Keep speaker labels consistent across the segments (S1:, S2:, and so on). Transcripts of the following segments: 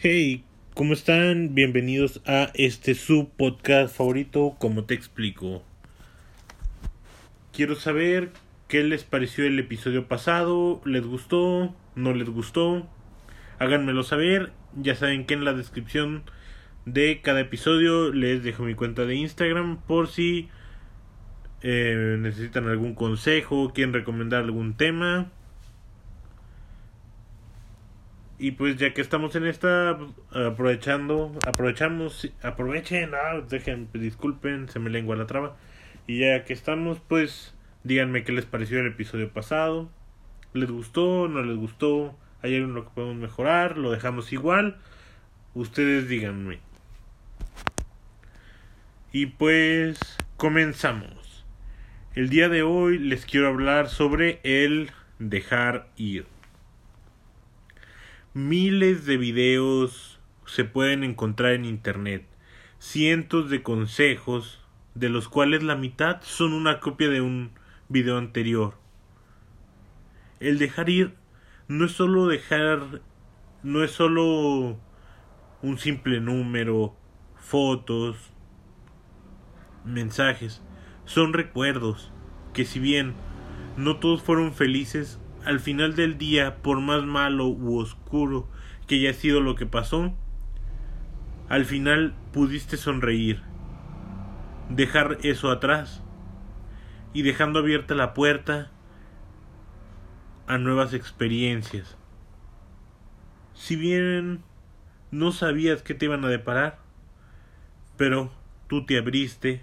S1: Hey, ¿cómo están? Bienvenidos a este su podcast favorito, como te explico. Quiero saber qué les pareció el episodio pasado, ¿les gustó? ¿No les gustó? Háganmelo saber, ya saben que en la descripción de cada episodio les dejo mi cuenta de Instagram por si eh, necesitan algún consejo, quieren recomendar algún tema y pues ya que estamos en esta, aprovechando, aprovechamos, aprovechen, ah, dejen, disculpen, se me lengua la traba. Y ya que estamos, pues díganme qué les pareció el episodio pasado. ¿Les gustó? ¿No les gustó? ¿Hay algo que podemos mejorar? ¿Lo dejamos igual? Ustedes díganme. Y pues comenzamos. El día de hoy les quiero hablar sobre el dejar ir. Miles de videos se pueden encontrar en Internet, cientos de consejos, de los cuales la mitad son una copia de un video anterior. El dejar ir no es solo dejar, no es solo un simple número, fotos, mensajes, son recuerdos que si bien no todos fueron felices, al final del día, por más malo u oscuro que haya sido lo que pasó, al final pudiste sonreír, dejar eso atrás y dejando abierta la puerta a nuevas experiencias. Si bien no sabías qué te iban a deparar, pero tú te abriste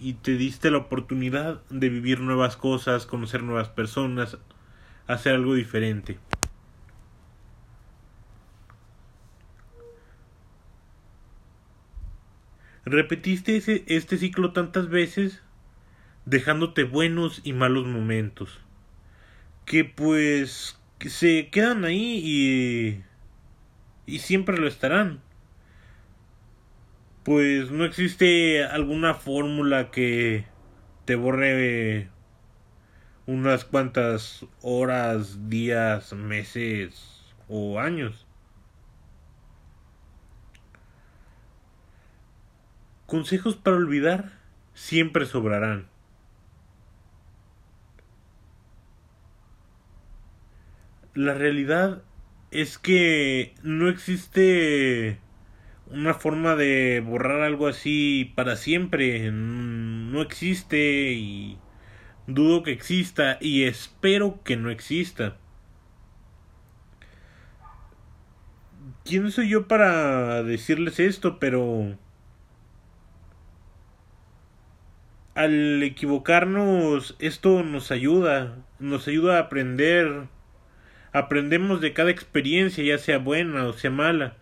S1: y te diste la oportunidad de vivir nuevas cosas, conocer nuevas personas, hacer algo diferente. Repetiste ese, este ciclo tantas veces, dejándote buenos y malos momentos, que pues se quedan ahí y, y siempre lo estarán. Pues no existe alguna fórmula que te borre unas cuantas horas, días, meses o años. Consejos para olvidar siempre sobrarán. La realidad es que no existe una forma de borrar algo así para siempre. No existe y Dudo que exista y espero que no exista. ¿Quién soy yo para decirles esto? Pero... Al equivocarnos, esto nos ayuda, nos ayuda a aprender. Aprendemos de cada experiencia, ya sea buena o sea mala.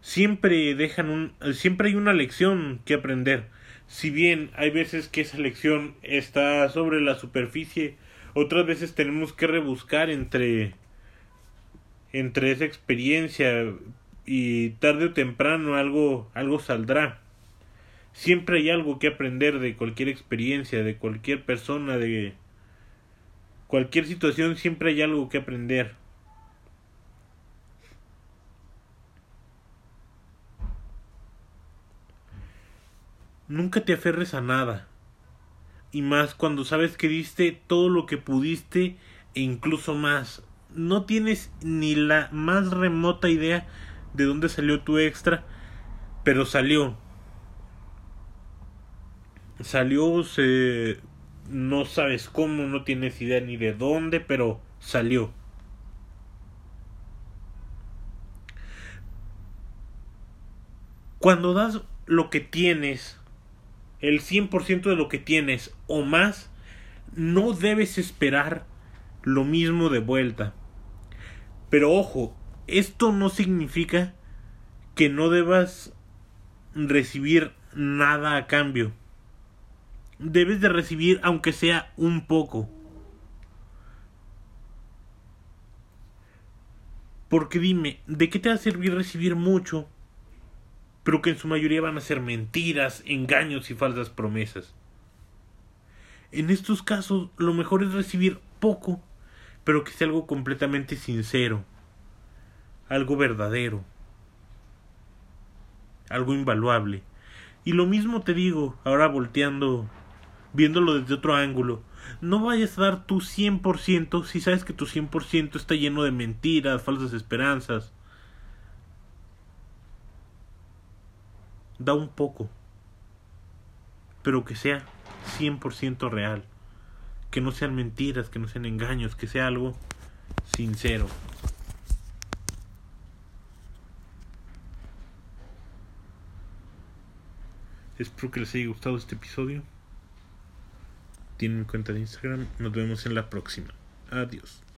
S1: Siempre dejan un, siempre hay una lección que aprender si bien hay veces que esa lección está sobre la superficie, otras veces tenemos que rebuscar entre entre esa experiencia y tarde o temprano algo algo saldrá. Siempre hay algo que aprender de cualquier experiencia, de cualquier persona, de cualquier situación, siempre hay algo que aprender. Nunca te aferres a nada. Y más cuando sabes que diste todo lo que pudiste e incluso más. No tienes ni la más remota idea de dónde salió tu extra, pero salió. Salió, se... no sabes cómo, no tienes idea ni de dónde, pero salió. Cuando das lo que tienes el 100% de lo que tienes o más, no debes esperar lo mismo de vuelta. Pero ojo, esto no significa que no debas recibir nada a cambio. Debes de recibir aunque sea un poco. Porque dime, ¿de qué te va a servir recibir mucho pero que en su mayoría van a ser mentiras, engaños y falsas promesas. En estos casos, lo mejor es recibir poco, pero que sea algo completamente sincero, algo verdadero, algo invaluable. Y lo mismo te digo, ahora volteando, viéndolo desde otro ángulo. No vayas a dar tu 100% si sabes que tu 100% está lleno de mentiras, falsas esperanzas. Da un poco, pero que sea 100% real. Que no sean mentiras, que no sean engaños, que sea algo sincero. Espero que les haya gustado este episodio. Tienen cuenta de Instagram. Nos vemos en la próxima. Adiós.